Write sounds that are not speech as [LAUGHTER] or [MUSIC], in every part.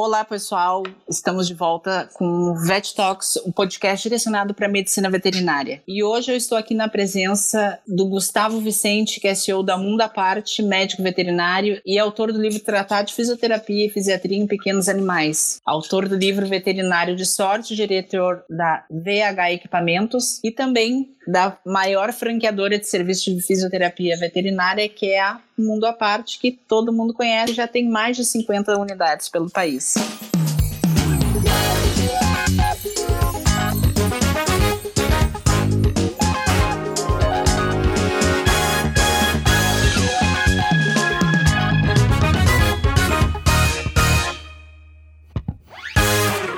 Olá, pessoal. Estamos de volta com o Vet Talks, um podcast direcionado para a medicina veterinária. E hoje eu estou aqui na presença do Gustavo Vicente, que é CEO da Mundo Parte, médico veterinário e autor do livro Tratado de Fisioterapia e Fisiatria em Pequenos Animais. Autor do livro Veterinário de Sorte, diretor da VH Equipamentos e também da maior franqueadora de serviços de fisioterapia veterinária, que é a Mundo à Parte, que todo mundo conhece, já tem mais de 50 unidades pelo país.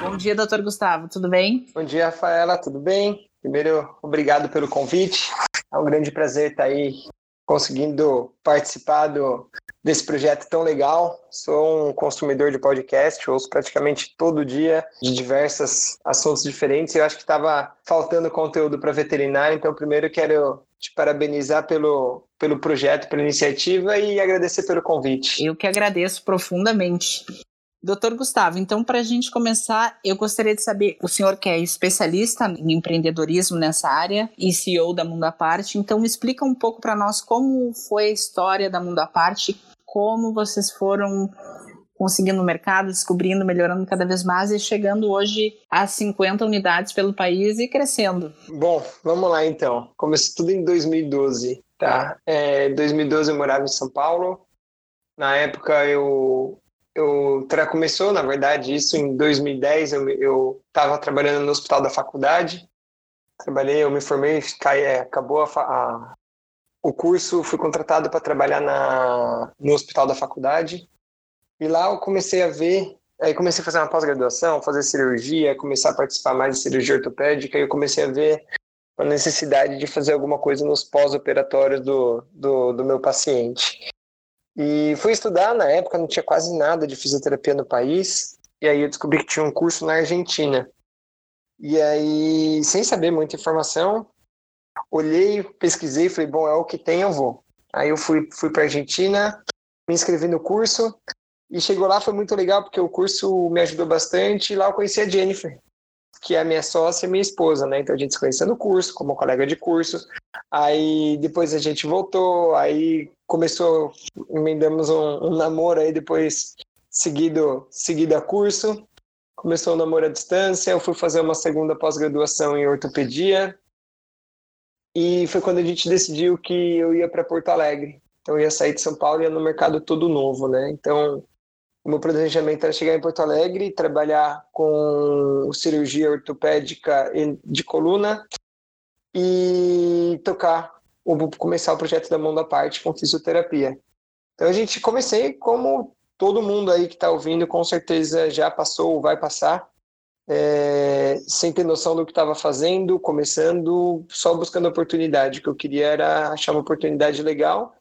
Bom dia, doutor Gustavo, tudo bem? Bom dia, Rafaela, tudo bem? Primeiro, obrigado pelo convite. É um grande prazer estar aí conseguindo participar do, desse projeto tão legal. Sou um consumidor de podcast, ouço praticamente todo dia de diversos assuntos diferentes. Eu acho que estava faltando conteúdo para veterinário, então primeiro quero te parabenizar pelo, pelo projeto, pela iniciativa e agradecer pelo convite. Eu que agradeço profundamente. Doutor Gustavo, então para a gente começar, eu gostaria de saber, o senhor que é especialista em empreendedorismo nessa área e CEO da Mundo à Parte, então explica um pouco para nós como foi a história da Mundo à Parte, como vocês foram conseguindo o mercado, descobrindo, melhorando cada vez mais e chegando hoje a 50 unidades pelo país e crescendo. Bom, vamos lá então. Começou tudo em 2012, tá? É, em 2012 eu morava em São Paulo. Na época eu eu começou, na verdade, isso em 2010. Eu estava trabalhando no hospital da faculdade. Trabalhei, eu me formei, cai, é, acabou a, a, o curso, fui contratado para trabalhar na, no hospital da faculdade. E lá eu comecei a ver, aí comecei a fazer uma pós-graduação, fazer cirurgia, começar a participar mais de cirurgia ortopédica. E eu comecei a ver a necessidade de fazer alguma coisa nos pós-operatórios do, do, do meu paciente. E fui estudar, na época não tinha quase nada de fisioterapia no país, e aí eu descobri que tinha um curso na Argentina. E aí, sem saber muita informação, olhei, pesquisei, falei, bom, é o que tem, eu vou. Aí eu fui, fui para Argentina, me inscrevi no curso, e chegou lá, foi muito legal, porque o curso me ajudou bastante, e lá eu conheci a Jennifer, que é a minha sócia e minha esposa, né? Então a gente se conheceu no curso, como colega de curso. Aí depois a gente voltou, aí começou, emendamos um, um namoro aí depois seguido, seguido a curso. Começou o namoro à distância, eu fui fazer uma segunda pós-graduação em ortopedia. E foi quando a gente decidiu que eu ia para Porto Alegre. Então eu ia sair de São Paulo e ia no mercado todo novo, né? Então o meu planejamento era chegar em Porto Alegre, trabalhar com cirurgia ortopédica de coluna e tocar, começar o projeto da mão da parte com fisioterapia. Então a gente comecei como todo mundo aí que está ouvindo com certeza já passou ou vai passar, é, sem ter noção do que estava fazendo, começando, só buscando oportunidade. O que eu queria era achar uma oportunidade legal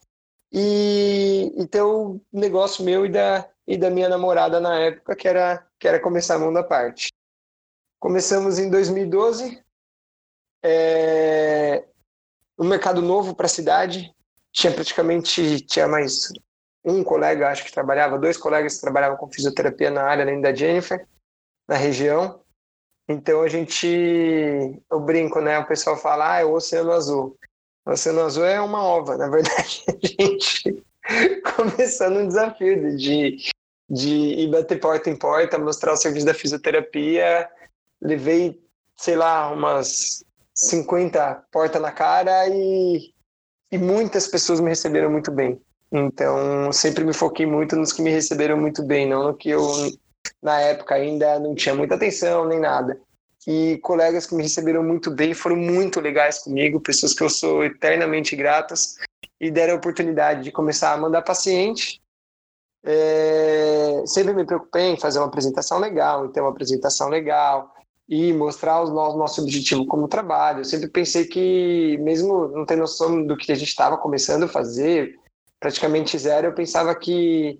e, e ter o negócio meu e da, e da minha namorada na época, que era, que era começar a mão da parte. Começamos em 2012, é, um mercado novo para a cidade, tinha praticamente tinha mais um colega, acho que trabalhava, dois colegas que trabalhavam com fisioterapia na área, além da Jennifer, na região. Então a gente, eu brinco, né? O pessoal fala, ah, é o Oceano Azul. O Oceano Azul é uma ova, na verdade. [LAUGHS] A gente começando um desafio de, de ir bater porta em porta, mostrar o serviço da fisioterapia. Levei, sei lá, umas 50 porta na cara e, e muitas pessoas me receberam muito bem. Então, sempre me foquei muito nos que me receberam muito bem, não no que eu, na época, ainda não tinha muita atenção nem nada. E colegas que me receberam muito bem foram muito legais comigo, pessoas que eu sou eternamente gratas e deram a oportunidade de começar a mandar paciente. É, sempre me preocupei em fazer uma apresentação legal, em ter uma apresentação legal, e mostrar o nosso objetivo como trabalho. Eu sempre pensei que, mesmo não tendo noção do que a gente estava começando a fazer, praticamente zero, eu pensava que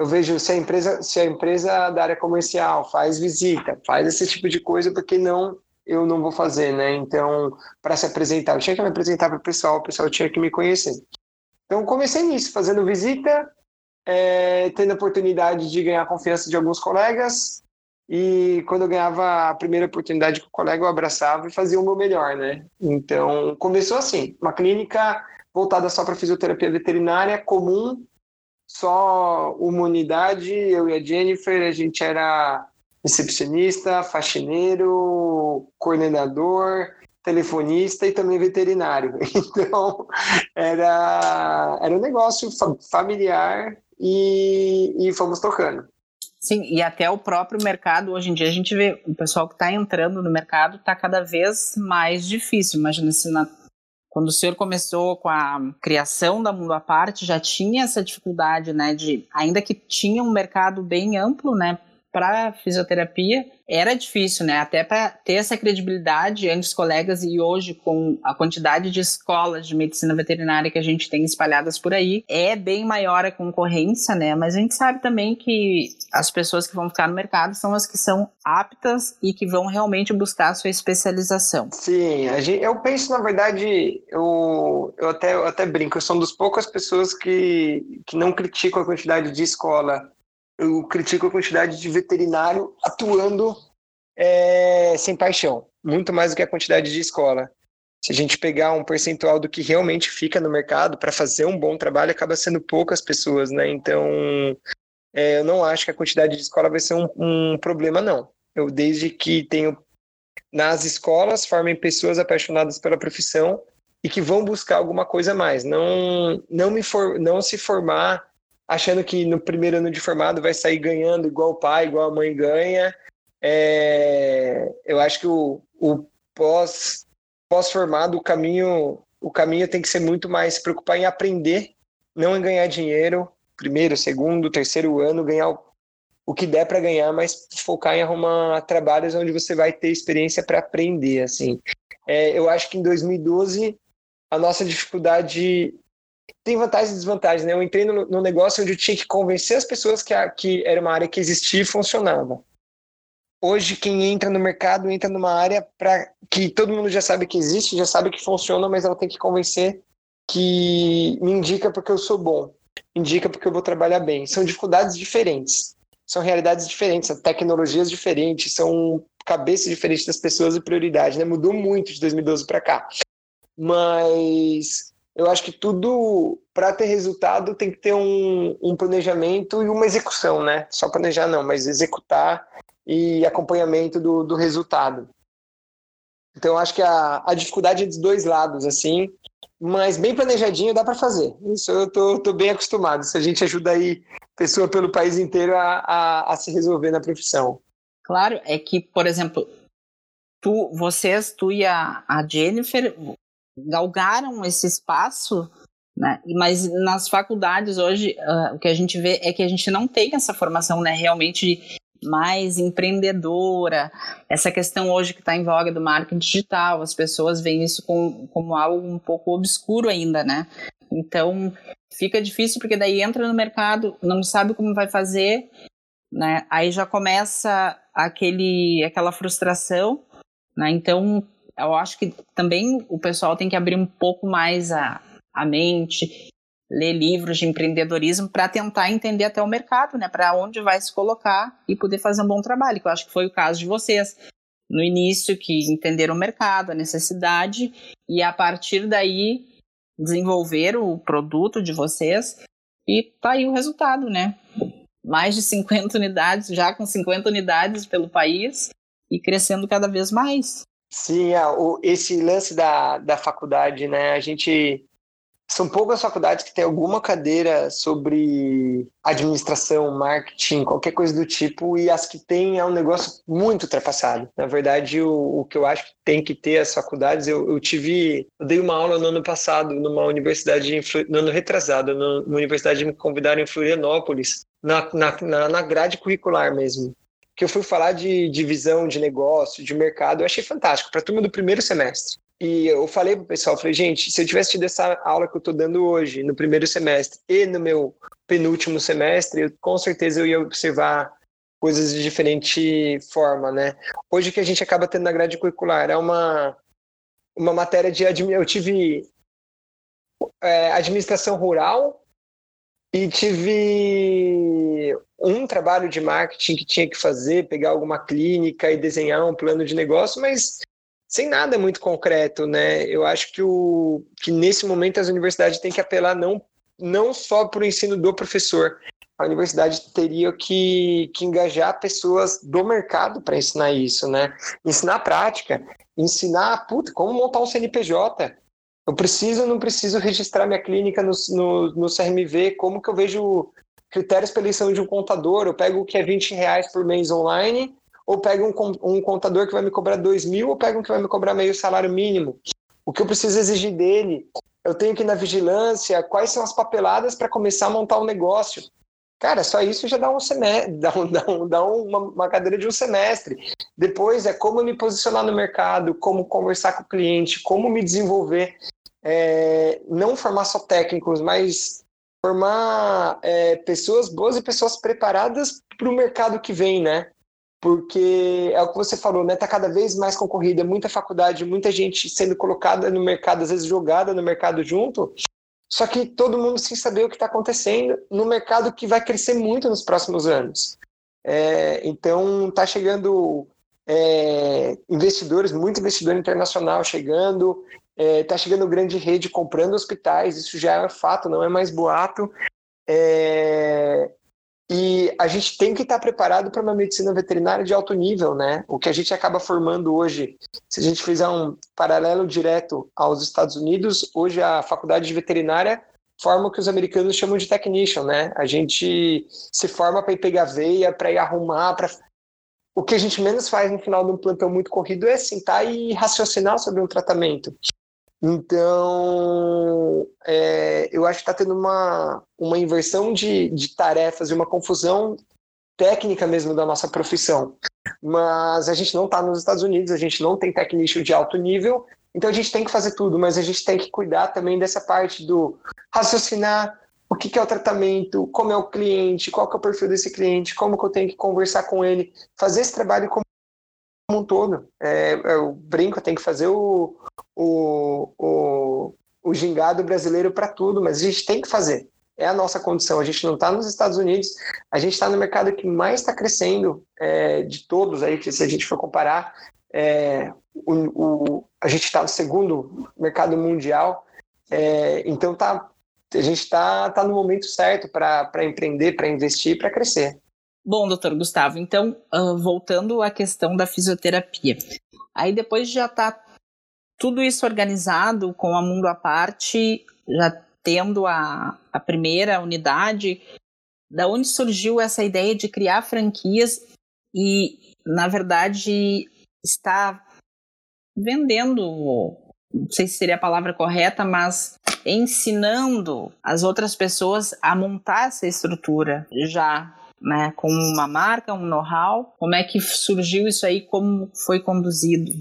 eu vejo se a empresa, se a empresa da área comercial faz visita, faz esse tipo de coisa, porque não eu não vou fazer, né? Então, para se apresentar, eu tinha que me apresentar para o pessoal, o pessoal tinha que me conhecer. Então, comecei nisso, fazendo visita, é, tendo a oportunidade de ganhar a confiança de alguns colegas. E quando eu ganhava a primeira oportunidade com o colega, eu abraçava e fazia o meu melhor, né? Então, começou assim, uma clínica voltada só para fisioterapia veterinária, comum, só uma unidade, eu e a Jennifer, a gente era recepcionista, faxineiro, coordenador, telefonista e também veterinário. [LAUGHS] Então, era, era um negócio familiar e, e fomos tocando. Sim, e até o próprio mercado, hoje em dia a gente vê o pessoal que está entrando no mercado está cada vez mais difícil. Imagina se na, quando o senhor começou com a criação da Mundo à Parte, já tinha essa dificuldade, né, de, ainda que tinha um mercado bem amplo, né, para fisioterapia era difícil, né? Até para ter essa credibilidade entre os colegas e hoje com a quantidade de escolas de medicina veterinária que a gente tem espalhadas por aí, é bem maior a concorrência, né? Mas a gente sabe também que as pessoas que vão ficar no mercado são as que são aptas e que vão realmente buscar a sua especialização. Sim, eu penso, na verdade, eu, eu, até, eu até brinco, eu sou uma das poucas pessoas que, que não criticam a quantidade de escola eu critico a quantidade de veterinário atuando é, sem paixão, muito mais do que a quantidade de escola. Se a gente pegar um percentual do que realmente fica no mercado para fazer um bom trabalho, acaba sendo poucas pessoas, né? Então, é, eu não acho que a quantidade de escola vai ser um, um problema, não. Eu, desde que tenho nas escolas, formem pessoas apaixonadas pela profissão e que vão buscar alguma coisa mais. Não, não, me for, não se formar achando que no primeiro ano de formado vai sair ganhando igual o pai, igual a mãe ganha. É, eu acho que o, o pós pós-formado o caminho o caminho tem que ser muito mais se preocupar em aprender, não em ganhar dinheiro, primeiro, segundo, terceiro ano, ganhar o, o que der para ganhar, mas focar em arrumar trabalhos onde você vai ter experiência para aprender, assim. É, eu acho que em 2012 a nossa dificuldade tem vantagens e desvantagens, né? Eu entrei no, no, negócio onde eu tinha que convencer as pessoas que, a, que era uma área que existia e funcionava. Hoje, quem entra no mercado entra numa área para que todo mundo já sabe que existe, já sabe que funciona, mas ela tem que convencer que me indica porque eu sou bom, indica porque eu vou trabalhar bem. São dificuldades diferentes, são realidades diferentes, são tecnologias diferentes, são cabeças diferentes das pessoas e prioridade, né? Mudou muito de 2012 para cá. Mas eu acho que tudo, para ter resultado, tem que ter um, um, planejamento e uma execução, né? Só planejar não, mas executar e acompanhamento do, do resultado. Então, eu acho que a, a dificuldade é dos dois lados, assim, mas bem planejadinho dá para fazer. Isso eu tô, tô, bem acostumado. Se a gente ajuda aí pessoa pelo país inteiro a, a, a se resolver na profissão. Claro, é que, por exemplo, tu, vocês, tu e a, a Jennifer, galgaram esse espaço, né? mas nas faculdades hoje uh, o que a gente vê é que a gente não tem essa formação né, realmente mais empreendedora, essa questão hoje que está em voga do marketing digital, as pessoas veem isso com, como algo um pouco obscuro ainda, né? Então fica difícil porque daí entra no mercado, não sabe como vai fazer, né? Aí já começa aquele, aquela frustração, né? Então eu acho que também o pessoal tem que abrir um pouco mais a, a mente, ler livros de empreendedorismo para tentar entender até o mercado, né? Para onde vai se colocar e poder fazer um bom trabalho, que eu acho que foi o caso de vocês. No início, que entenderam o mercado, a necessidade, e a partir daí desenvolveram o produto de vocês e tá aí o resultado, né? Mais de 50 unidades, já com 50 unidades pelo país e crescendo cada vez mais. Sim, é, esse lance da, da faculdade, né? A gente. São poucas faculdades que têm alguma cadeira sobre administração, marketing, qualquer coisa do tipo, e as que têm é um negócio muito ultrapassado. Na verdade, o, o que eu acho que tem que ter as faculdades, eu, eu tive. Eu dei uma aula no ano passado numa universidade, no ano retrasado, numa universidade me convidaram em Florianópolis, na, na, na grade curricular mesmo que eu fui falar de, de visão de negócio, de mercado, eu achei fantástico, para a turma do primeiro semestre. E eu falei pro pessoal, falei, gente, se eu tivesse tido essa aula que eu estou dando hoje, no primeiro semestre e no meu penúltimo semestre, eu, com certeza eu ia observar coisas de diferente forma, né? Hoje o que a gente acaba tendo na grade curricular é uma, uma matéria de... Eu tive é, administração rural, e tive um trabalho de marketing que tinha que fazer, pegar alguma clínica e desenhar um plano de negócio, mas sem nada muito concreto, né? Eu acho que, o, que nesse momento as universidades têm que apelar não, não só para o ensino do professor, a universidade teria que, que engajar pessoas do mercado para ensinar isso, né? Ensinar a prática, ensinar, puta, como montar um CNPJ. Eu preciso ou não preciso registrar minha clínica no, no, no CRMV? Como que eu vejo critérios para eleição de um contador? Eu pego o que é 20 reais por mês online, ou pego um, um contador que vai me cobrar 2 mil, ou pego um que vai me cobrar meio salário mínimo? O que eu preciso exigir dele? Eu tenho que ir na vigilância, quais são as papeladas para começar a montar um negócio? Cara, só isso já dá um semestre, [LAUGHS] dá, um, dá, um, dá uma, uma, cadeira de um semestre. Depois é como me posicionar no mercado, como conversar com o cliente, como me desenvolver. É, não formar só técnicos, mas formar é, pessoas boas e pessoas preparadas para o mercado que vem, né? Porque é o que você falou, né? Tá cada vez mais concorrida, muita faculdade, muita gente sendo colocada no mercado, às vezes jogada no mercado junto. Só que todo mundo sem saber o que está acontecendo no mercado que vai crescer muito nos próximos anos. É, então, está chegando é, investidores, muito investidor internacional chegando, está é, tá chegando grande rede comprando hospitais, isso já é fato, não é mais boato. É, e a gente tem que estar preparado para uma medicina veterinária de alto nível, né? O que a gente acaba formando hoje, se a gente fizer um paralelo direto aos Estados Unidos, hoje a faculdade de veterinária forma o que os americanos chamam de technician, né? A gente se forma para ir pegar veia, para ir arrumar, para o que a gente menos faz no final de um plantão muito corrido é sentar e raciocinar sobre um tratamento. Então, é, eu acho que está tendo uma, uma inversão de, de tarefas e uma confusão técnica mesmo da nossa profissão. Mas a gente não está nos Estados Unidos, a gente não tem técnico de alto nível, então a gente tem que fazer tudo, mas a gente tem que cuidar também dessa parte do raciocinar o que, que é o tratamento, como é o cliente, qual que é o perfil desse cliente, como que eu tenho que conversar com ele, fazer esse trabalho como um todo. É, eu brinco, eu tenho que fazer o, o, o, o gingado brasileiro para tudo, mas a gente tem que fazer. É a nossa condição. A gente não está nos Estados Unidos, a gente está no mercado que mais está crescendo é, de todos aí, se a gente for comparar, é, o, o, a gente está no segundo mercado mundial. É, então tá, a gente está tá no momento certo para empreender, para investir, para crescer. Bom, doutor Gustavo, então, uh, voltando à questão da fisioterapia. Aí depois já está tudo isso organizado com a Mundo à Parte, já tendo a, a primeira unidade, da onde surgiu essa ideia de criar franquias e, na verdade, está vendendo, não sei se seria a palavra correta, mas ensinando as outras pessoas a montar essa estrutura já né, com uma marca, um know-how? Como é que surgiu isso aí? Como foi conduzido?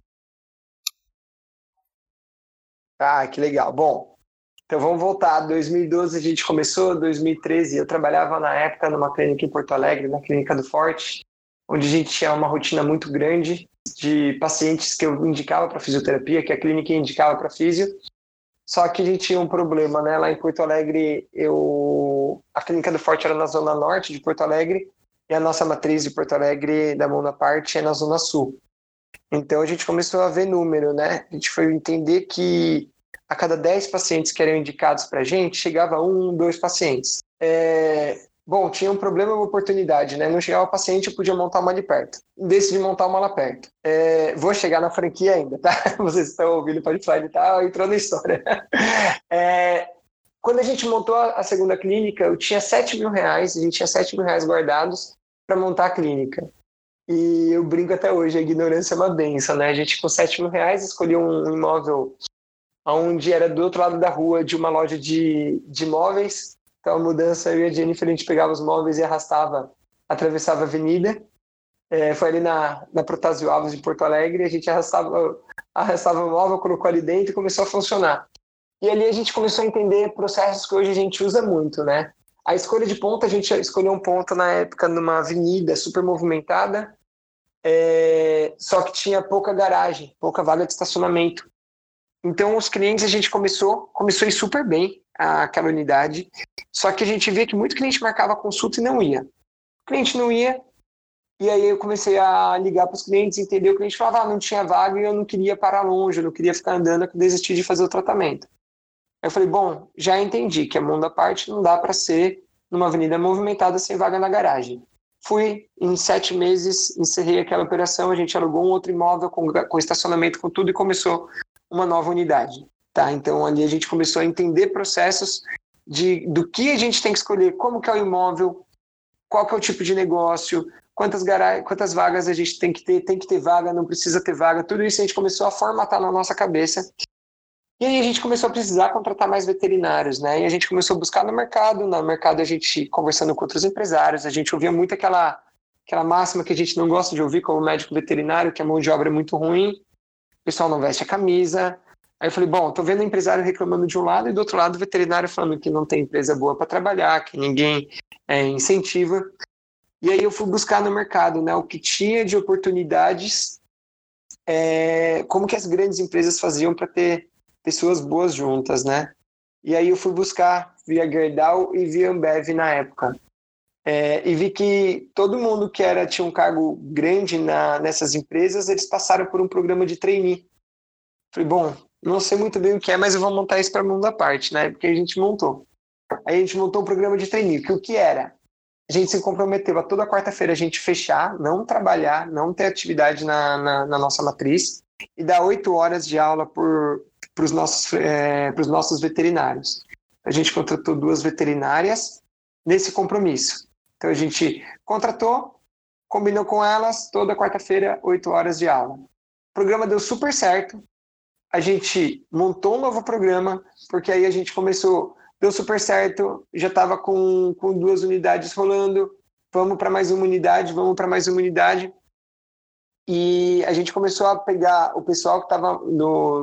Ah, que legal. Bom, então vamos voltar. 2012 a gente começou, 2013 eu trabalhava na época numa clínica em Porto Alegre, na clínica do Forte, onde a gente tinha uma rotina muito grande de pacientes que eu indicava para fisioterapia, que a clínica indicava para fisio. Só que a gente tinha um problema, né? Lá em Porto Alegre, eu a clínica do Forte era na zona norte de Porto Alegre e a nossa matriz de Porto Alegre, da Mão da Parte, é na zona sul. Então a gente começou a ver número, né? A gente foi entender que a cada 10 pacientes que eram indicados para a gente, chegava um, dois pacientes. É... Bom, tinha um problema uma oportunidade, né? Não chegava o paciente, eu podia montar uma ali perto. Decidi montar uma lá perto. É... Vou chegar na franquia ainda, tá? [LAUGHS] Vocês estão ouvindo o Podfly tá? Entrou na história. [LAUGHS] É... Quando a gente montou a segunda clínica, eu tinha 7 mil reais, a gente tinha 7 mil reais guardados para montar a clínica. E eu brinco até hoje, a ignorância é uma benção, né? A gente com 7 mil reais escolheu um imóvel onde era do outro lado da rua de uma loja de, de móveis. Então a mudança, eu e a Jennifer, a gente pegava os móveis e arrastava, atravessava a avenida. É, foi ali na, na Protásio Alves de Porto Alegre, a gente arrastava, arrastava o móvel, colocou ali dentro e começou a funcionar. E ali a gente começou a entender processos que hoje a gente usa muito, né? A escolha de ponto, a gente escolheu um ponto na época numa avenida super movimentada, é, só que tinha pouca garagem, pouca vaga de estacionamento. Então, os clientes, a gente começou, começou a ir super bem aquela unidade, só que a gente via que muito cliente marcava consulta e não ia. O cliente não ia, e aí eu comecei a ligar para os clientes, entender o cliente falava, ah, não tinha vaga e eu não queria parar longe, eu não queria ficar andando, eu desisti de fazer o tratamento. Aí eu falei, bom, já entendi que a mundo à parte não dá para ser numa avenida movimentada sem vaga na garagem. Fui, em sete meses, encerrei aquela operação, a gente alugou um outro imóvel com, com estacionamento, com tudo, e começou uma nova unidade. Tá? Então, ali a gente começou a entender processos de, do que a gente tem que escolher, como que é o imóvel, qual que é o tipo de negócio, quantas, quantas vagas a gente tem que ter, tem que ter vaga, não precisa ter vaga, tudo isso a gente começou a formatar na nossa cabeça. E aí a gente começou a precisar contratar mais veterinários, né? E a gente começou a buscar no mercado, no mercado a gente conversando com outros empresários, a gente ouvia muito aquela aquela máxima que a gente não gosta de ouvir como médico veterinário, que a mão de obra é muito ruim, o pessoal não veste a camisa. Aí eu falei, bom, tô vendo empresário reclamando de um lado e do outro lado o veterinário falando que não tem empresa boa para trabalhar, que ninguém é, incentiva. E aí eu fui buscar no mercado né, o que tinha de oportunidades, é, como que as grandes empresas faziam para ter pessoas boas juntas, né? E aí eu fui buscar via Gerdau e via Ambev na época. É, e vi que todo mundo que era tinha um cargo grande na, nessas empresas, eles passaram por um programa de trainee. Falei, bom, não sei muito bem o que é, mas eu vou montar isso para mundo à parte, né? Porque a gente montou. Aí a gente montou um programa de trainee, que o que era? a gente se comprometeu a toda quarta-feira a gente fechar, não trabalhar, não ter atividade na, na, na nossa matriz e dar oito horas de aula para os nossos, é, nossos veterinários. A gente contratou duas veterinárias nesse compromisso. Então a gente contratou, combinou com elas, toda quarta-feira, oito horas de aula. O programa deu super certo. A gente montou um novo programa, porque aí a gente começou deu super certo, já estava com, com duas unidades rolando, vamos para mais uma unidade, vamos para mais uma unidade. E a gente começou a pegar o pessoal que estava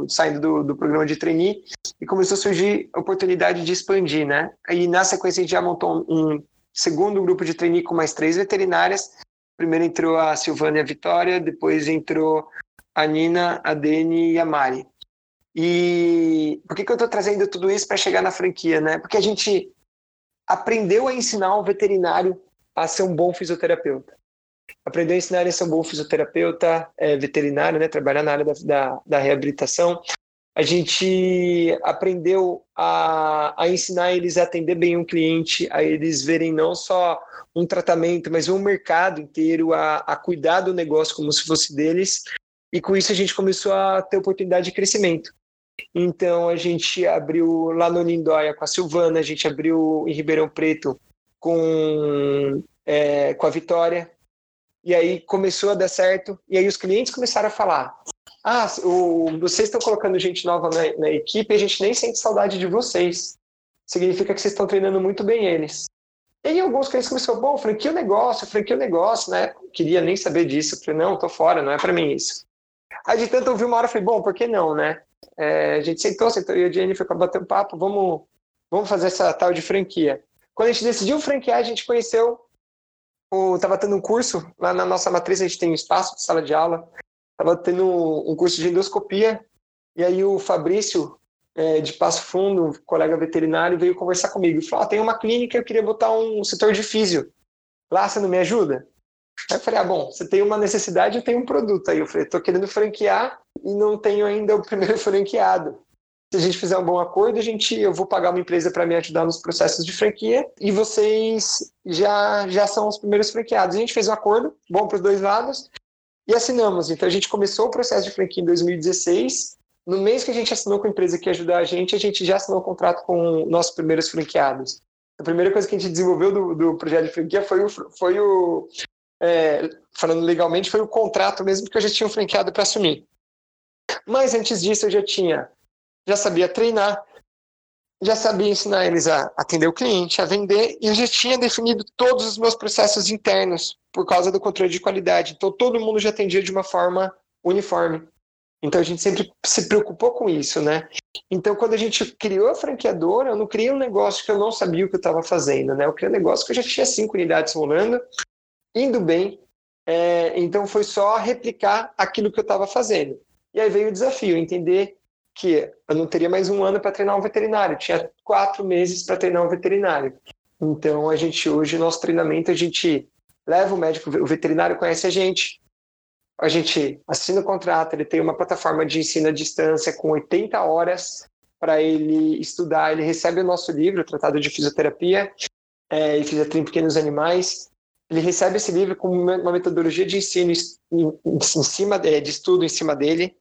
saindo do, do, programa de trainee e começou a surgir a oportunidade de expandir, né? E na sequência a gente já montou um segundo grupo de trainee com mais três veterinárias. Primeiro entrou a Silvânia Vitória, depois entrou a Nina, a Deni e a Mari. E por que, que eu estou trazendo tudo isso para chegar na franquia, né? Porque a gente aprendeu a ensinar o veterinário a ser um bom fisioterapeuta. Aprendeu a ensinar a ser um bom fisioterapeuta é, veterinário, né? Trabalhar na área da, da, da reabilitação. A gente aprendeu a, a ensinar eles a atender bem um cliente, a eles verem não só um tratamento, mas um mercado inteiro, a, a cuidar do negócio como se fosse deles. E com isso a gente começou a ter oportunidade de crescimento. Então a gente abriu lá no Lindóia com a Silvana, a gente abriu em Ribeirão Preto com, é, com a Vitória. E aí começou a dar certo. E aí os clientes começaram a falar: Ah, o, vocês estão colocando gente nova na, na equipe a gente nem sente saudade de vocês. Significa que vocês estão treinando muito bem eles. E aí alguns clientes começaram, bom, franquia o negócio, franquia o negócio, né? Queria nem saber disso. Eu falei, não, tô fora, não é para mim isso. Aí de tanto ouvir uma hora, eu falei, bom, por que não, né? É, a gente sentou, sentou e a Jennifer para bater um papo, vamos, vamos fazer essa tal de franquia. Quando a gente decidiu franquear, a gente conheceu, estava tendo um curso lá na nossa matriz, a gente tem um espaço de sala de aula, estava tendo um curso de endoscopia, e aí o Fabrício, é, de Passo Fundo, colega veterinário, veio conversar comigo e falou, tem uma clínica, eu queria botar um setor de físio, lá você não me ajuda? Aí eu falei, ah, bom, você tem uma necessidade, eu tenho um produto. Aí eu falei, tô querendo franquear e não tenho ainda o [LAUGHS] primeiro franqueado. Se a gente fizer um bom acordo, a gente, eu vou pagar uma empresa para me ajudar nos processos de franquia e vocês já, já são os primeiros franqueados. A gente fez um acordo, bom para os dois lados, e assinamos. Então a gente começou o processo de franquia em 2016. No mês que a gente assinou com a empresa que ia ajudar a gente, a gente já assinou o um contrato com nossos primeiros franqueados. A primeira coisa que a gente desenvolveu do, do projeto de franquia foi o, foi o, é, falando legalmente, foi o contrato mesmo que eu já tinha um franqueado para assumir. Mas antes disso eu já tinha, já sabia treinar, já sabia ensinar eles a atender o cliente, a vender, e eu já tinha definido todos os meus processos internos por causa do controle de qualidade. Então todo mundo já atendia de uma forma uniforme. Então a gente sempre se preocupou com isso, né? Então quando a gente criou a franqueadora, eu não criei um negócio que eu não sabia o que eu estava fazendo, né? Eu criei um negócio que eu já tinha cinco unidades rolando, indo bem. É, então foi só replicar aquilo que eu estava fazendo. E aí veio o desafio, entender que eu não teria mais um ano para treinar um veterinário, tinha quatro meses para treinar um veterinário. Então, a gente hoje, nosso treinamento, a gente leva o médico, o veterinário conhece a gente, a gente assina o contrato, ele tem uma plataforma de ensino à distância com 80 horas para ele estudar, ele recebe o nosso livro, Tratado de Fisioterapia é, e Fisioterapia em Pequenos Animais, ele recebe esse livro com uma metodologia de ensino em, em cima de, de estudo em cima dele,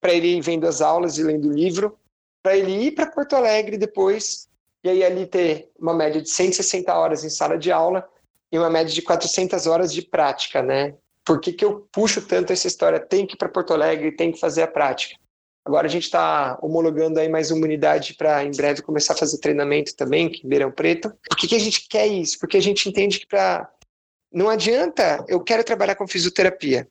para ele ir vendo as aulas e lendo o livro, para ele ir para Porto Alegre depois, e aí ali ter uma média de 160 horas em sala de aula e uma média de 400 horas de prática, né? Por que, que eu puxo tanto essa história? Tem que ir para Porto Alegre, tem que fazer a prática. Agora a gente está homologando aí mais uma unidade para em breve começar a fazer treinamento também, em Ribeirão Preto. Por que, que a gente quer isso? Porque a gente entende que para não adianta, eu quero trabalhar com fisioterapia.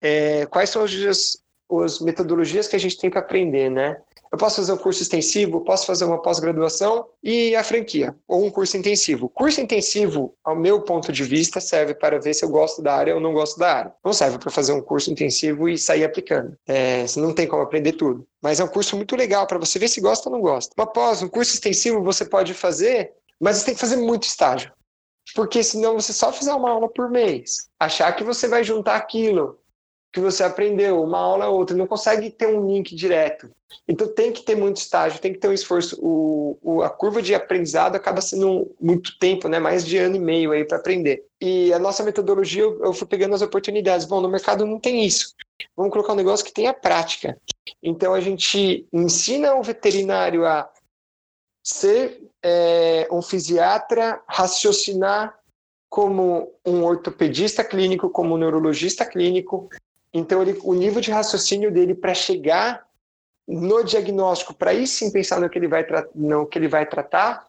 É, quais são as, as metodologias que a gente tem para aprender, né? Eu posso fazer um curso extensivo, posso fazer uma pós-graduação e a franquia, ou um curso intensivo. Curso intensivo, ao meu ponto de vista, serve para ver se eu gosto da área ou não gosto da área. Não serve para fazer um curso intensivo e sair aplicando. É, você não tem como aprender tudo. Mas é um curso muito legal para você ver se gosta ou não gosta. Uma pós, um curso extensivo, você pode fazer, mas você tem que fazer muito estágio. Porque senão você só fizer uma aula por mês, achar que você vai juntar aquilo que você aprendeu, uma aula ou outra, não consegue ter um link direto. Então tem que ter muito estágio, tem que ter um esforço. O, o a curva de aprendizado acaba sendo muito tempo, né? mais de ano e meio aí para aprender. E a nossa metodologia, eu, eu fui pegando as oportunidades. Bom, no mercado não tem isso. Vamos colocar um negócio que tenha prática. Então a gente ensina o veterinário a ser é, um fisiatra, raciocinar como um ortopedista clínico, como um neurologista clínico. Então, ele, o nível de raciocínio dele para chegar no diagnóstico, para aí sim pensar no que ele vai, no que ele vai tratar,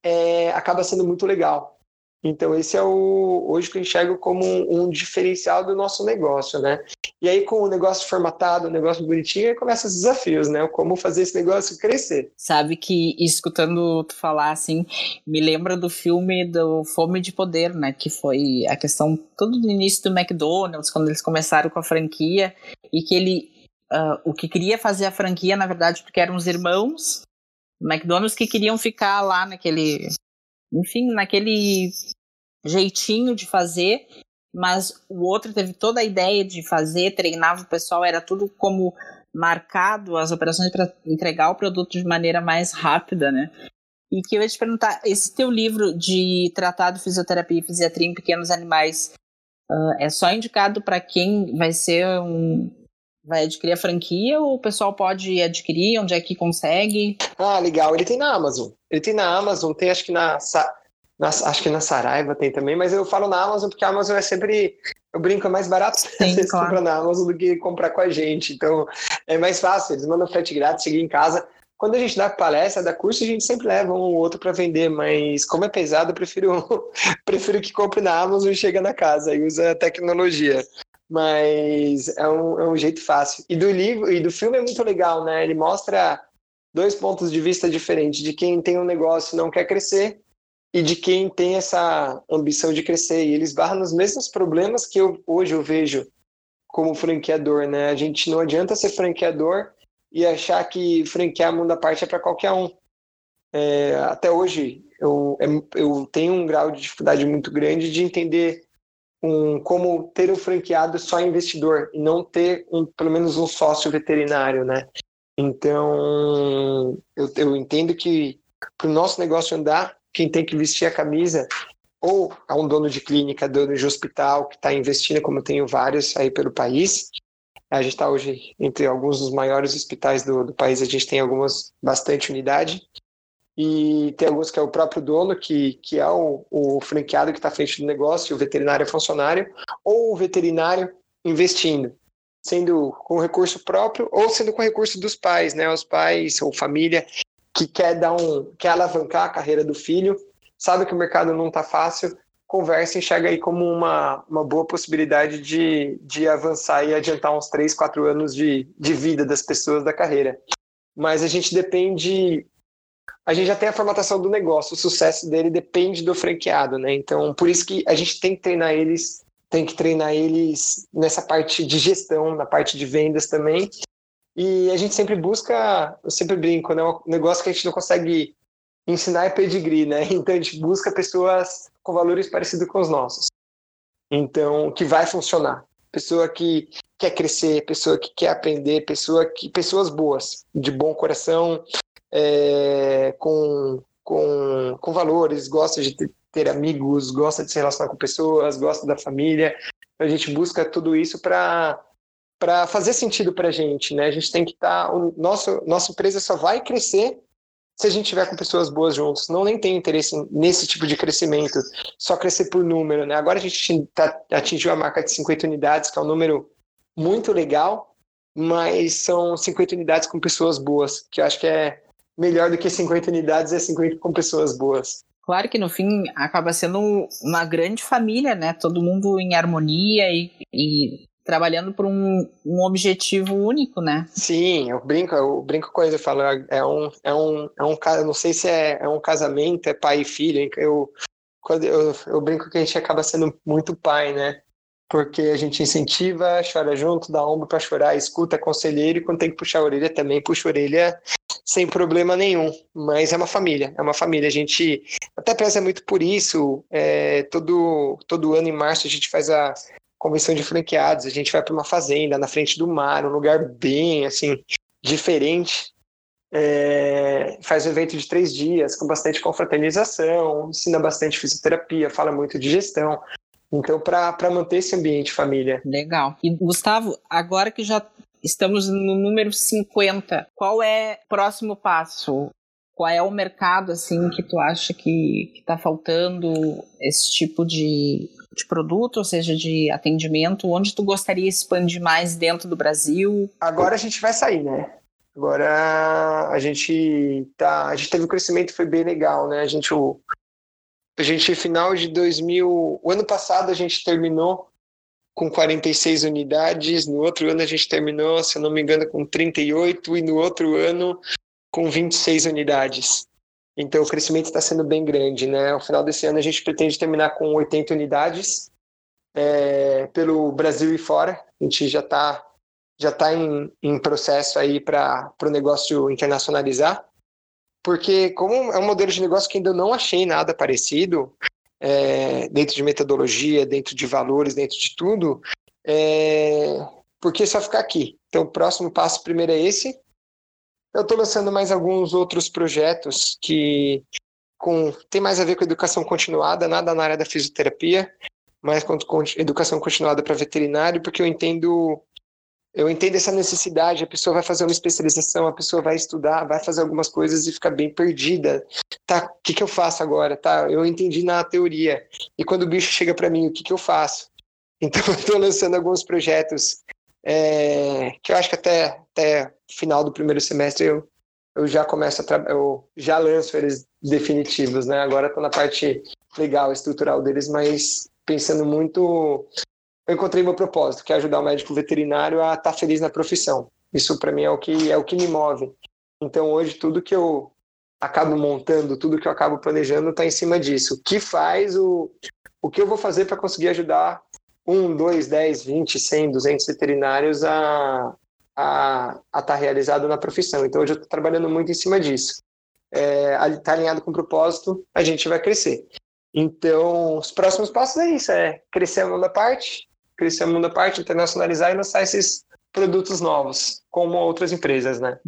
é, acaba sendo muito legal. Então, esse é o hoje que eu enxergo como um, um, diferencial do nosso negócio, né? E aí, com o negócio formatado, o negócio bonitinho, aí começam os desafios, né? Como fazer esse negócio crescer. Sabe que, escutando tu falar assim, me lembra do filme do Fome de Poder, né? Que foi a questão todo do início do McDonald's, quando eles começaram com a franquia, e que ele. Uh, o que queria fazer a franquia, na verdade, porque eram os irmãos McDonald's que queriam ficar lá naquele enfim, naquele jeitinho de fazer, mas o outro teve toda a ideia de fazer, treinava o pessoal, era tudo como marcado as operações para entregar o produto de maneira mais rápida, né? E que eu ia te perguntar, esse teu livro de tratado fisioterapia e fisiatria em pequenos animais uh, é só indicado para quem vai ser um vai adquirir a franquia ou o pessoal pode adquirir? Onde é que consegue? Ah, legal. Ele tem na Amazon. Ele tem na Amazon, tem acho que na, na acho que na Saraiva tem também, mas eu falo na Amazon porque a Amazon é sempre eu brinco, é mais barato [LAUGHS] Sim, você claro. comprar na Amazon do que comprar com a gente. Então, é mais fácil, eles mandam frete grátis, chega em casa. Quando a gente dá palestra, dá curso, a gente sempre leva um ou outro para vender, mas como é pesado, eu prefiro, [LAUGHS] prefiro que compre na Amazon e chega na casa e usa a tecnologia mas é um, é um jeito fácil. E do livro e do filme é muito legal, né? Ele mostra dois pontos de vista diferentes de quem tem um negócio e não quer crescer e de quem tem essa ambição de crescer. E eles barram nos mesmos problemas que eu, hoje eu vejo como franqueador, né? A gente não adianta ser franqueador e achar que franquear mundo à parte é para qualquer um. É, até hoje eu, é, eu tenho um grau de dificuldade muito grande de entender um, como ter um franqueado só investidor e não ter um, pelo menos um sócio veterinário, né? Então, eu, eu entendo que para o nosso negócio andar, quem tem que vestir a camisa ou é um dono de clínica, dono de hospital que está investindo, como eu tenho vários aí pelo país. A gente está hoje entre alguns dos maiores hospitais do, do país, a gente tem algumas, bastante unidade e tem alguns que é o próprio dono, que, que é o, o franqueado que está à frente do negócio, o veterinário é funcionário, ou o veterinário investindo, sendo com recurso próprio ou sendo com recurso dos pais, né? Os pais ou família que quer dar um, quer alavancar a carreira do filho, sabe que o mercado não está fácil, conversa e enxerga aí como uma, uma boa possibilidade de, de avançar e adiantar uns 3, 4 anos de, de vida das pessoas da carreira. Mas a gente depende a gente já tem a formatação do negócio, o sucesso dele depende do franqueado, né? Então, por isso que a gente tem que treinar eles, tem que treinar eles nessa parte de gestão, na parte de vendas também, E a gente sempre busca, eu sempre brinco, né? Um negócio que a gente não consegue ensinar é pedigree, né? [LAUGHS] Então a gente busca pessoas com valores parecidos com os nossos. Então, que vai funcionar. Pessoa que quer crescer, pessoa que quer aprender, pessoa que, pessoas boas, de bom coração, é, com, com, com valores, gosta de ter, ter amigos, gosta de se relacionar com pessoas, gosta da família. A gente busca tudo isso para para fazer sentido para a gente, né? A gente tem que estar, tá, o nosso nossa empresa só vai crescer se a gente tiver com pessoas boas juntos. Não nem tem interesse nesse tipo de crescimento, só crescer por número, né? Agora a gente tá, atingiu a marca de 50 unidades, que é um número muito legal, mas são 50 unidades com pessoas boas, que eu acho que é melhor do que 50 unidades é 50 com pessoas boas. Claro que no fim acaba sendo uma grande família, né? Todo mundo em harmonia e, e trabalhando por um, um objetivo único, né? Sim, eu brinco, eu brinco com eles, eu falo, é um, é um, é um não sei se é, é um casamento, é pai e filho, eu, quando eu, eu brinco que a gente acaba sendo muito pai, né? Porque a gente incentiva, chora junto, dá ombro para chorar, escuta conselheiro e quando tem que puxar a orelha também puxa a orelha sem problema nenhum. Mas é uma família, é uma família. A gente até preza muito por isso. É, todo, todo ano em março a gente faz a convenção de franqueados, a gente vai para uma fazenda na frente do mar, um lugar bem assim diferente. É, faz um evento de três dias com bastante confraternização, ensina bastante fisioterapia, fala muito de gestão. Então, para manter esse ambiente família. Legal. E, Gustavo, agora que já estamos no número 50, qual é o próximo passo? Qual é o mercado assim que tu acha que está faltando esse tipo de de produto, ou seja, de atendimento? Onde tu gostaria de expandir mais dentro do Brasil? Agora a gente vai sair, né? Agora a gente tá, a gente teve um crescimento foi bem legal, né? A gente o a gente final de 2000, o ano passado a gente terminou com 46 unidades, no outro ano a gente terminou, se eu não me engano, com 38 e no outro ano com 26 unidades. Então o crescimento está sendo bem grande, né? Ao final desse ano a gente pretende terminar com 80 unidades é, pelo Brasil e fora. A gente já está já tá em, em processo aí para o negócio internacionalizar, porque como é um modelo de negócio que ainda não achei nada parecido é, dentro de metodologia, dentro de valores, dentro de tudo, é, por que só ficar aqui? Então o próximo passo primeiro é esse, eu estou lançando mais alguns outros projetos que com, tem mais a ver com educação continuada, nada na área da fisioterapia, mas com, com educação continuada para veterinário, porque eu entendo eu entendo essa necessidade, a pessoa vai fazer uma especialização, a pessoa vai estudar, vai fazer algumas coisas e fica bem perdida. Tá, o que, que eu faço agora? Tá, eu entendi na teoria. E quando o bicho chega para mim, o que, que eu faço? [LAUGHS] Então, eu estou lançando alguns projetos é, que eu acho que até, até final do primeiro semestre eu, eu já começo a eu já lanço eles definitivos, né? Agora estou na parte legal, estrutural deles, mas pensando muito. Eu encontrei meu propósito, que é ajudar o médico veterinário a estar tá feliz na profissão. Isso para mim é o que é o que me move. Então hoje tudo que eu acabo montando, tudo que eu acabo planejando está em cima disso. O que faz o o que eu vou fazer para conseguir ajudar um, dois, dez, vinte, cem, duzentos veterinários a a estar tá realizado na profissão. Então, hoje eu estou trabalhando muito em cima disso. É, tá alinhado com o propósito, a gente vai crescer. Então, os próximos passos é isso: é crescer a da parte, crescer a mão da parte, internacionalizar e lançar esses produtos novos, como outras empresas, né?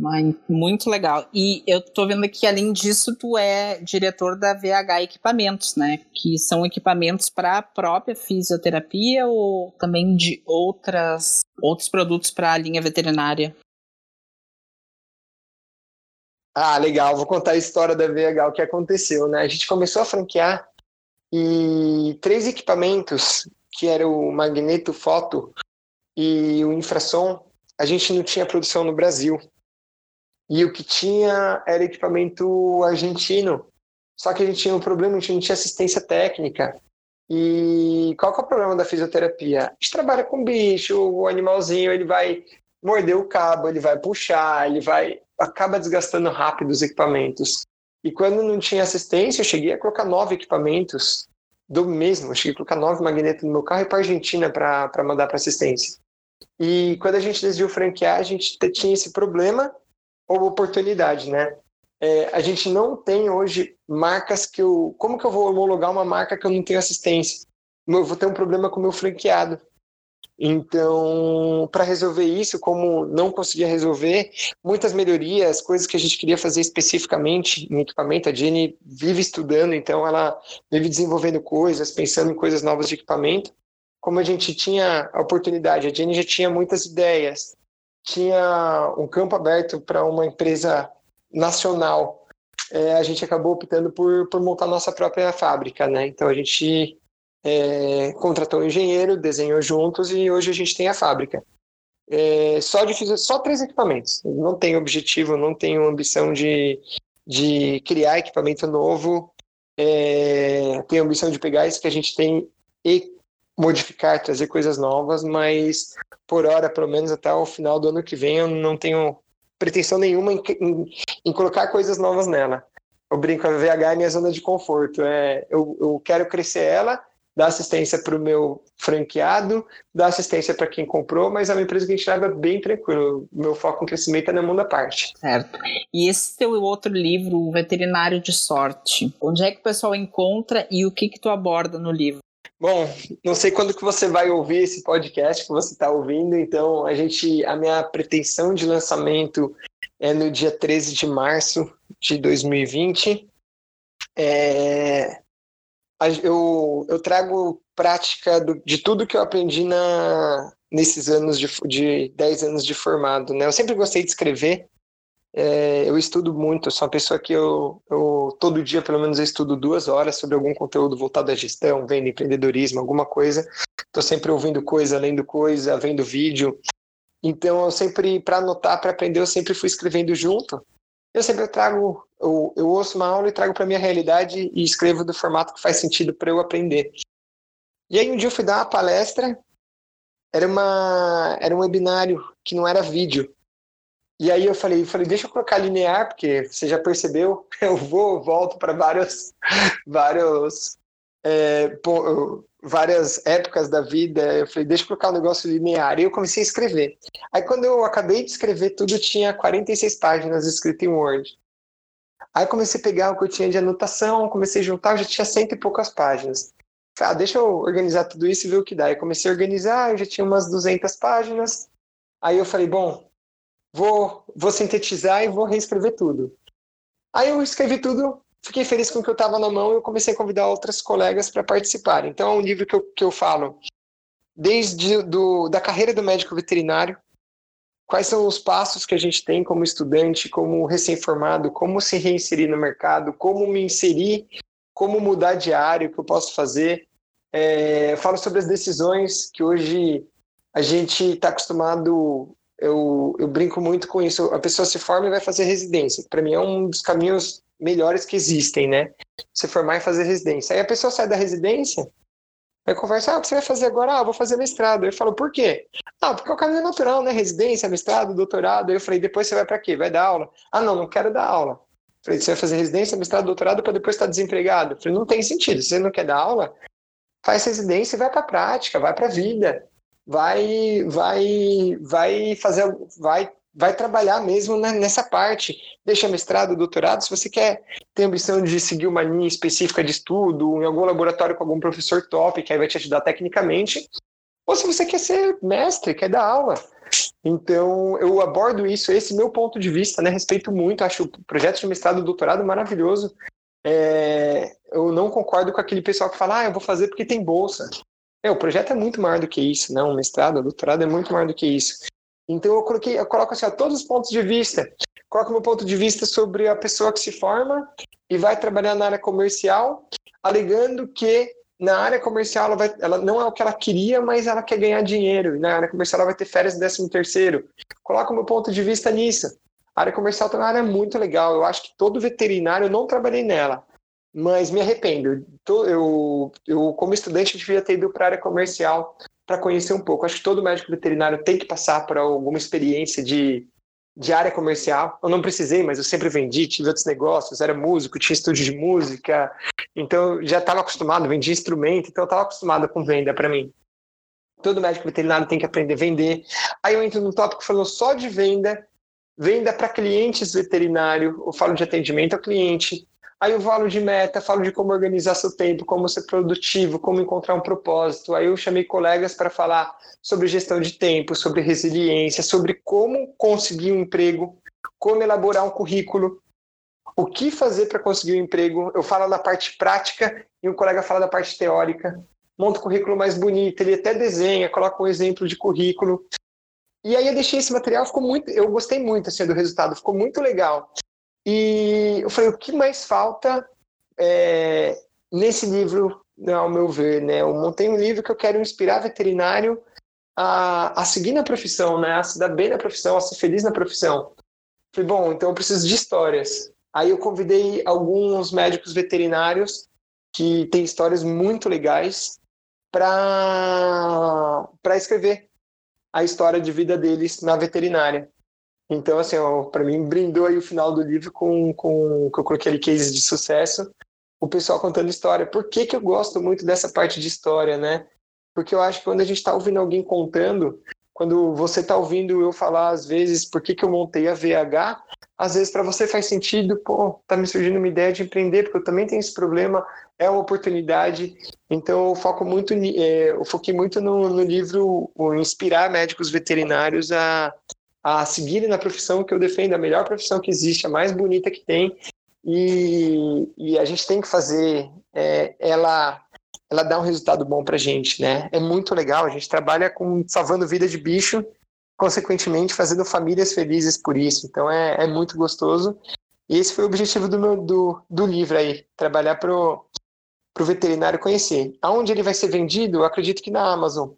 Muito legal. E eu tô vendo que, além disso, tu é diretor da VH Equipamentos, né? Que são equipamentos para a própria fisioterapia ou também de outras, outros produtos para a linha veterinária? Ah, legal. Vou contar a história da VH, o que aconteceu, né? A gente começou a franquear e três equipamentos, que era o Magneto Foto, e o infrasom, a gente não tinha produção no Brasil. E o que tinha era equipamento argentino. Só que a gente tinha um problema, a gente não tinha assistência técnica. E qual que é o problema da fisioterapia? A gente trabalha com bicho, o animalzinho, ele vai morder o cabo, ele vai puxar, ele vai acaba desgastando rápido os equipamentos. E quando não tinha assistência, eu cheguei a colocar nove equipamentos do mesmo. Eu cheguei a colocar nove magnetos no meu carro e para Argentina para mandar para assistência. E quando a gente decidiu franquear, a gente tinha esse problema ou oportunidade, né? É, a gente não tem hoje marcas que eu. Como que eu vou homologar uma marca que eu não tenho assistência? Eu vou ter um problema com o meu franqueado. Então, para resolver isso, como não conseguia resolver, muitas melhorias, coisas que a gente queria fazer especificamente em equipamento, a Jenny vive estudando, então ela vive desenvolvendo coisas, pensando em coisas novas de equipamento. Como a gente tinha a oportunidade, a Jenny já tinha muitas ideias, tinha um campo aberto para uma empresa nacional. É, a gente acabou optando por, por montar nossa própria fábrica, né? Então a gente é, contratou um engenheiro, desenhou juntos e hoje a gente tem a fábrica. É, só de só três equipamentos. Não tenho objetivo, não tenho ambição de, de criar equipamento novo. É, tenho ambição de pegar isso que a gente tem e modificar, trazer coisas novas, mas por hora, pelo menos até o final do ano que vem, eu não tenho pretensão nenhuma em, em, em colocar coisas novas nela. Eu brinco, a VH é minha zona de conforto. É, eu, eu quero crescer ela dá assistência para o meu franqueado, dá assistência para quem comprou, mas é uma empresa que a gente leva bem tranquilo. O meu foco em crescimento é na mão da parte. Certo. E esse teu outro livro, O Veterinário de Sorte, onde é que o pessoal encontra e o que que tu aborda no livro? Bom, não sei quando que você vai ouvir esse podcast que você está ouvindo, então a gente, a minha pretensão de lançamento é no dia 13 de março de 2020. É, eu, eu trago prática do, de tudo que eu aprendi na, nesses anos de, de 10 anos de formado. Né? Eu sempre gostei de escrever, é, eu estudo muito, sou uma pessoa que eu, eu, todo dia, pelo menos, eu estudo duas horas sobre algum conteúdo voltado à gestão, vendo empreendedorismo, alguma coisa. Estou sempre ouvindo coisa, lendo coisa, vendo vídeo. Então, eu sempre, para anotar, para aprender, eu sempre fui escrevendo junto eu sempre trago, eu, eu ouço uma aula e trago para minha realidade e escrevo do formato que faz sentido para eu aprender. E aí um dia eu fui dar uma palestra, era uma era um webinário que não era vídeo. E aí eu falei, eu falei, deixa eu colocar linear, porque você já percebeu, [LAUGHS] eu vou, volto para vários vários é, várias épocas da vida. Eu falei, deixa eu colocar um negócio linear. E eu comecei a escrever. Aí, quando eu acabei de escrever tudo, tinha 46 páginas escrito em Word. Aí, comecei a pegar o que eu tinha de anotação, comecei a juntar, já tinha cento e poucas páginas. Falei, ah, deixa eu organizar tudo isso e ver o que dá. Aí, comecei a organizar, eu já tinha umas 200 páginas. Aí, eu falei, bom, vou, vou sintetizar e vou reescrever tudo. Aí, eu escrevi tudo fiquei feliz com o que eu estava na mão e eu comecei a convidar outras colegas para participar. Então é um livro que eu, que eu falo desde do, da carreira do médico veterinário, quais são os passos que a gente tem como estudante, como recém-formado, como se reinserir no mercado, como me inserir, como mudar de área, o que eu posso fazer. É, falo sobre as decisões que hoje a gente está acostumado. Eu, eu brinco muito com isso. A pessoa se forma e vai fazer residência. Para mim é um dos caminhos melhores que existem, né? Se formar e fazer residência. Aí a pessoa sai da residência, vai conversar, ah, o que você vai fazer agora? Ah, vou fazer mestrado. Eu falo, por quê? Ah, porque é o caminho natural, né? Residência, mestrado, doutorado. Aí eu falei, depois você vai para quê? Vai dar aula? Ah, não, não quero dar aula. Eu falei, você vai fazer residência, mestrado, doutorado para depois estar desempregado? Eu falei, não tem sentido. Se você não quer dar aula, faz residência e vai para a prática, vai para a vida. Vai, vai, vai fazer, vai vai trabalhar mesmo nessa parte. Deixa mestrado, doutorado, se você quer ter ambição de seguir uma linha específica de estudo, em algum laboratório com algum professor top, que aí vai te ajudar tecnicamente, ou se você quer ser mestre, quer dar aula. Então, eu abordo isso, esse meu ponto de vista, né? Respeito muito, acho o projeto de mestrado e doutorado maravilhoso. É, eu não concordo com aquele pessoal que fala, ah, eu vou fazer porque tem bolsa. É, o projeto é muito maior do que isso, não? O mestrado, o doutorado é muito maior do que isso. Então eu coloquei, eu coloco assim, ó, todos os pontos de vista. Coloco meu ponto de vista sobre a pessoa que se forma e vai trabalhar na área comercial, alegando que na área comercial ela, vai, ela não é o que ela queria, mas ela quer ganhar dinheiro. E na área comercial ela vai ter férias décimo terceiro. Coloco meu ponto de vista nisso. A área comercial é uma área muito legal. Eu acho que todo veterinário, eu não trabalhei nela, mas me arrependo. Eu, eu como estudante, devia ter ido para a área comercial para conhecer um pouco. Acho que todo médico veterinário tem que passar por alguma experiência de, de área comercial. Eu não precisei, mas eu sempre vendi, tive outros negócios, era músico, tinha estúdio de música, então já estava acostumado, vendia instrumento, então eu estava acostumado com venda para mim. todo médico veterinário tem que aprender a vender. Aí eu entro num tópico falando só de venda, venda para clientes veterinário, eu falo de atendimento ao cliente. Aí eu falo de meta, falo de como organizar seu tempo, como ser produtivo, como encontrar um propósito. Aí eu chamei colegas para falar sobre gestão de tempo, sobre resiliência, sobre como conseguir um emprego, como elaborar um currículo, o que fazer para conseguir um emprego. Eu falo na parte prática e um colega fala da parte teórica monta o currículo mais bonito, ele até desenha, coloca um exemplo de currículo. E aí eu deixei esse material, ficou muito, eu gostei muito assim do resultado, ficou muito legal. E eu falei, o que mais falta é, nesse livro, ao meu ver, né? Eu montei um livro que eu quero inspirar veterinário a, a seguir na profissão, né? A se dar bem na profissão, a ser feliz na profissão. Falei, bom, então eu preciso de histórias. Aí eu convidei alguns médicos veterinários que têm histórias muito legais para escrever a história de vida deles na veterinária. Então, assim, para mim, brindou aí o final do livro com, com que eu coloquei ali cases de sucesso, o pessoal contando história. Por que, que eu gosto muito dessa parte de história, né? Porque eu acho que quando a gente está ouvindo alguém contando, quando você está ouvindo eu falar, às vezes, por que, que eu montei a VH, às vezes para você faz sentido, pô, tá me surgindo uma ideia de empreender, porque eu também tenho esse problema, é uma oportunidade. Então eu foco muito, é, eu foquei muito no, no livro inspirar médicos veterinários a, a seguirem na profissão que eu defendo, a melhor profissão que existe, a mais bonita que tem. E, e a gente tem que fazer é, ela ela dá um resultado bom para gente, né? É muito legal. A gente trabalha com salvando vida de bicho consequentemente fazendo famílias felizes por isso. Então é, é muito gostoso. E esse foi o objetivo do, meu, do, do livro aí, trabalhar para o veterinário conhecer. Aonde ele vai ser vendido? Eu acredito que na Amazon.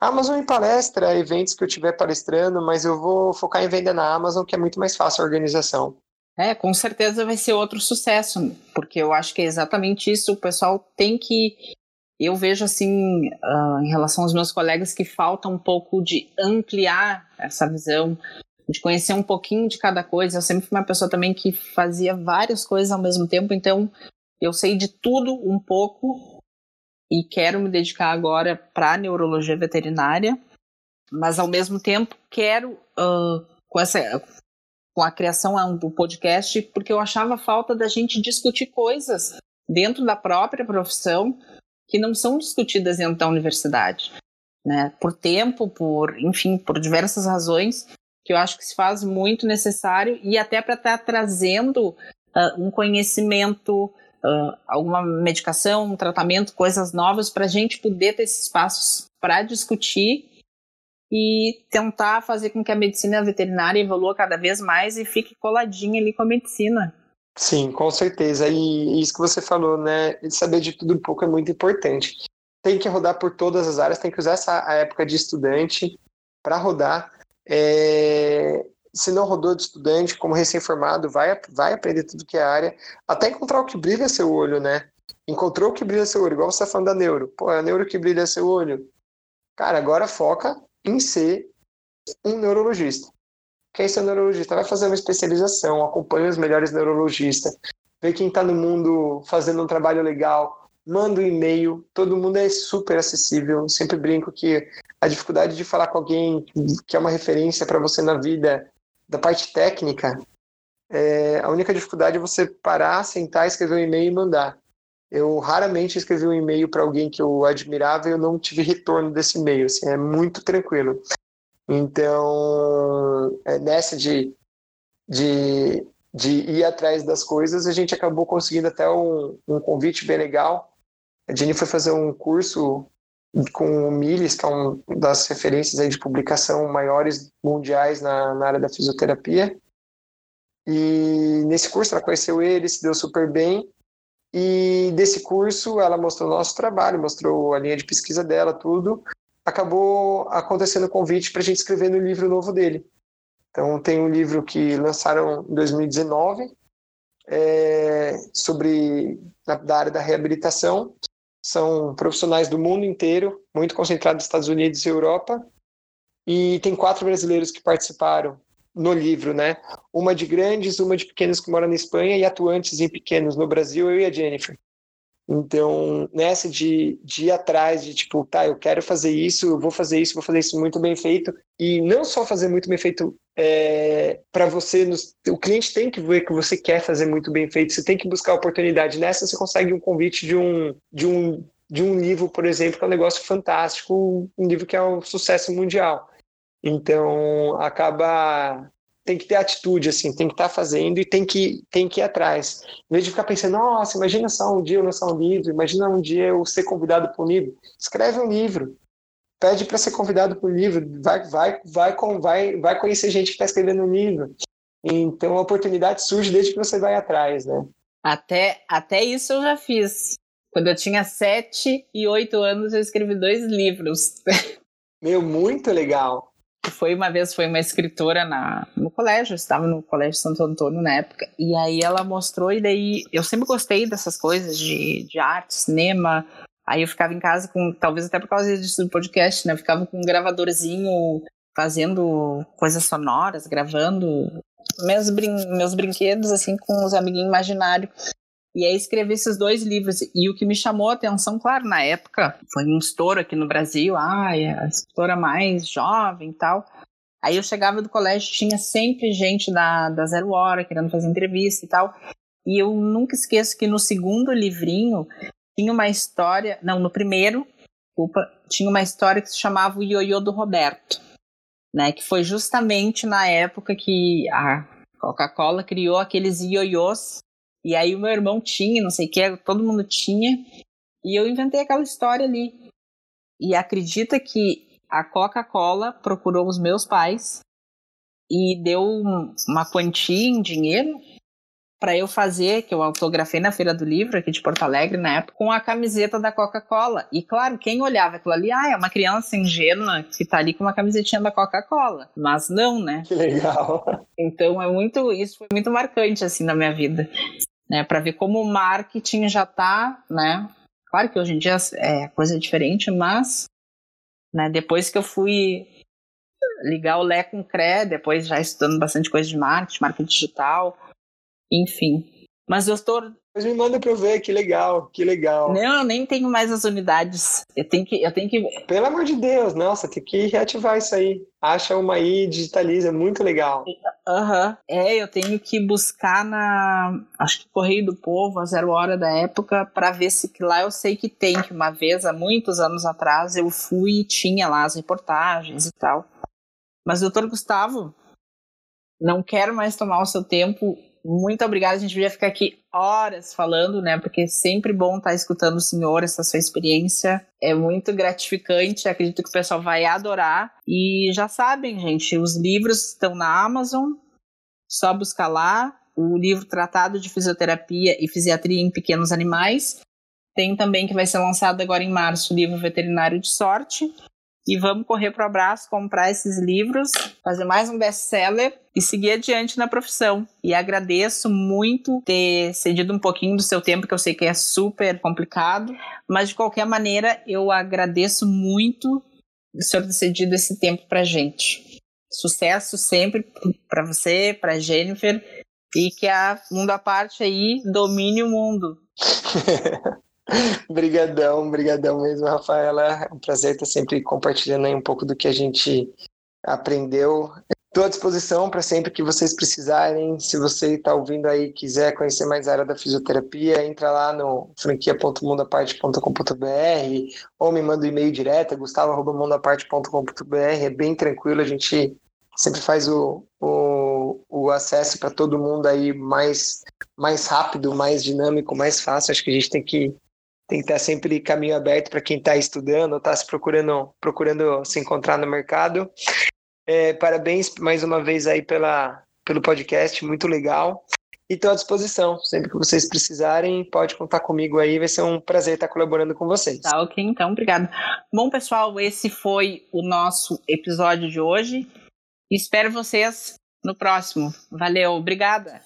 Amazon em palestra, eventos que eu estiver palestrando, mas eu vou focar em venda na Amazon, que é muito mais fácil a organização. É, com certeza vai ser outro sucesso, porque eu acho que é exatamente isso. O pessoal tem que eu vejo assim, uh, em relação aos meus colegas, que falta um pouco de ampliar essa visão, de conhecer um pouquinho de cada coisa. Eu sempre fui uma pessoa também que fazia várias coisas ao mesmo tempo, então eu sei de tudo um pouco e quero me dedicar agora para neurologia veterinária, mas ao mesmo tempo quero uh, com essa com a criação do podcast, porque eu achava falta da gente discutir coisas dentro da própria profissão que não são discutidas dentro da universidade, né? Por tempo, por, enfim, por diversas razões, que eu acho que se faz muito necessário e até para estar tá trazendo uh, um conhecimento, uh, alguma medicação, um tratamento, coisas novas para a gente poder ter esses espaços para discutir e tentar fazer com que a medicina veterinária evolua cada vez mais e fique coladinha ali com a medicina. Sim, com certeza. E isso que você falou, né? Saber de tudo um pouco é muito importante. Tem que rodar por todas as áreas, tem que usar essa época de estudante para rodar. É... Se não rodou de estudante, como recém-formado, vai, vai aprender tudo que é área, até encontrar o que brilha seu olho, né? Encontrou o que brilha seu olho, igual você está falando da neuro. Pô, é a neuro que brilha seu olho. Cara, agora foca em ser um neurologista quem é neurologista vai fazer uma especialização, acompanha os melhores neurologistas, vê quem está no mundo fazendo um trabalho legal, manda um e-mail, todo mundo é super acessível. sempre brinco que a dificuldade de falar com alguém que é uma referência para você na vida, da parte técnica, é, a única dificuldade é você parar, sentar, escrever um e-mail e mandar. Eu raramente escrevi um e-mail para alguém que eu admirava e eu não tive retorno desse e-mail. Assim, é muito tranquilo. Então, é, nessa de, de, de ir atrás das coisas, a gente acabou conseguindo até um, um convite bem legal. A Jenny foi fazer um curso com o Miles, que é uma das referências aí de publicação maiores mundiais na, na área da fisioterapia. E nesse curso ela conheceu ele, se deu super bem. E desse curso ela mostrou nosso trabalho, mostrou a linha de pesquisa dela, tudo acabou acontecendo o convite para a gente escrever no livro novo dele. Então, tem um livro que lançaram em 2019 é, sobre na, da área da reabilitação. São profissionais do mundo inteiro, muito concentrados nos Estados Unidos e Europa. E tem quatro brasileiros que participaram no livro, né? Uma de grandes, uma de pequenos que moram na Espanha e atuantes em pequenos no Brasil, eu e a Jennifer. Então, nessa de, de ir atrás, de tipo, tá, eu quero fazer isso, eu vou fazer isso, vou fazer isso muito bem feito, e não só fazer muito bem feito é, para você, o cliente tem que ver que você quer fazer muito bem feito, você tem que buscar oportunidade. Nessa, você consegue um convite de um, de um, de um livro, por exemplo, que é um negócio fantástico, um livro que é um sucesso mundial. Então, acaba tem que ter atitude, assim, tem que estar tá fazendo e tem que, tem que ir atrás. Em vez de ficar pensando, nossa, imagina só um dia eu lançar um livro, imagina um dia eu ser convidado para um livro. Escreve um livro, pede para ser convidado para um livro, vai, vai, vai, vai, vai conhecer gente que está escrevendo um livro. Então a oportunidade surge desde que você vai atrás, né? Até, até isso eu já fiz. Quando eu tinha sete e oito anos, eu escrevi dois livros. [LAUGHS] Meu, muito legal foi uma vez foi uma escritora na, no colégio, eu estava no colégio Santo Antônio na época, e aí ela mostrou, e daí eu sempre gostei dessas coisas de, de arte, cinema. Aí eu ficava em casa com, talvez até por causa disso do podcast, né? Eu ficava com um gravadorzinho fazendo coisas sonoras, gravando meus, brin meus brinquedos, assim, com os amiguinhos imaginários. E aí escrevi esses dois livros. E o que me chamou a atenção, claro, na época, foi um estouro aqui no Brasil, ah, a escritora mais jovem e tal. Aí eu chegava do colégio, tinha sempre gente da, da Zero Hora querendo fazer entrevista e tal. E eu nunca esqueço que no segundo livrinho tinha uma história, não, no primeiro, desculpa, tinha uma história que se chamava O Ioiô do Roberto, né? Que foi justamente na época que a Coca-Cola criou aqueles ioiôs e aí o meu irmão tinha, não sei o que, todo mundo tinha. E eu inventei aquela história ali. E acredita que a Coca-Cola procurou os meus pais e deu uma quantia em dinheiro para eu fazer, que eu autografei na Feira do Livro aqui de Porto Alegre na época, com a camiseta da Coca-Cola. E claro, quem olhava aquilo ali, ah, é uma criança ingênua que tá ali com uma camisetinha da Coca-Cola. Mas não, né? Que legal. Então é muito, isso foi muito marcante assim na minha vida né, para ver como o marketing já está, né? Claro que hoje em dia é coisa diferente, mas né, depois que eu fui ligar o Lé com o CRE, depois já estudando bastante coisa de marketing, marketing digital, enfim. Mas eu estou mas me manda para eu ver, que legal, que legal. Não, eu nem tenho mais as unidades. Eu tenho que, eu tenho que. Pelo amor de Deus, nossa, tem que reativar isso aí. Acha uma aí, digitaliza, muito legal. Aham. Uhum. É, eu tenho que buscar na. Acho que Correio do Povo, a zero hora da época, para ver se que lá eu sei que tem, que uma vez, há muitos anos atrás, eu fui e tinha lá as reportagens e tal. Mas, doutor Gustavo, não quero mais tomar o seu tempo muito obrigada. A gente podia ficar aqui horas falando, né? Porque é sempre bom estar escutando o senhor, essa sua experiência. É muito gratificante. Acredito que o pessoal vai adorar. E já sabem, gente, os livros estão na Amazon. Só buscar lá. O livro Tratado de Fisioterapia e Fisiatria em Pequenos Animais. Tem também que vai ser lançado agora em março o livro Veterinário de Sorte e vamos correr para o abraço, comprar esses livros, fazer mais um best-seller e seguir adiante na profissão. E agradeço muito ter cedido um pouquinho do seu tempo, que eu sei que é super complicado, mas de qualquer maneira eu agradeço muito o senhor ter cedido esse tempo para gente. Sucesso sempre para você, para Jennifer e que a mundo à parte aí domine o mundo. [LAUGHS] [LAUGHS] Brigadão, brigadão mesmo, Rafaela. É um prazer estar sempre compartilhando aí um pouco do que a gente aprendeu. Estou à disposição para sempre que vocês precisarem. Se você está ouvindo aí quiser conhecer mais a área da fisioterapia, entra lá no franquia.mundaparte.com.br ou me manda um e-mail direto, gustavo.mundaparte.com.br. É bem tranquilo, a gente sempre faz o, o, o acesso para todo mundo aí mais, mais rápido, mais dinâmico, mais fácil. Acho que a gente tem que tem que estar sempre caminho aberto para quem está estudando está se procurando, procurando se encontrar no mercado. É, parabéns mais uma vez aí pela, pelo podcast, muito legal. E estou à disposição. Sempre que vocês precisarem, pode contar comigo aí. Vai ser um prazer estar colaborando com vocês. Tá, ok, então, obrigado. Bom, pessoal, esse foi o nosso episódio de hoje. Espero vocês no próximo. Valeu, obrigada.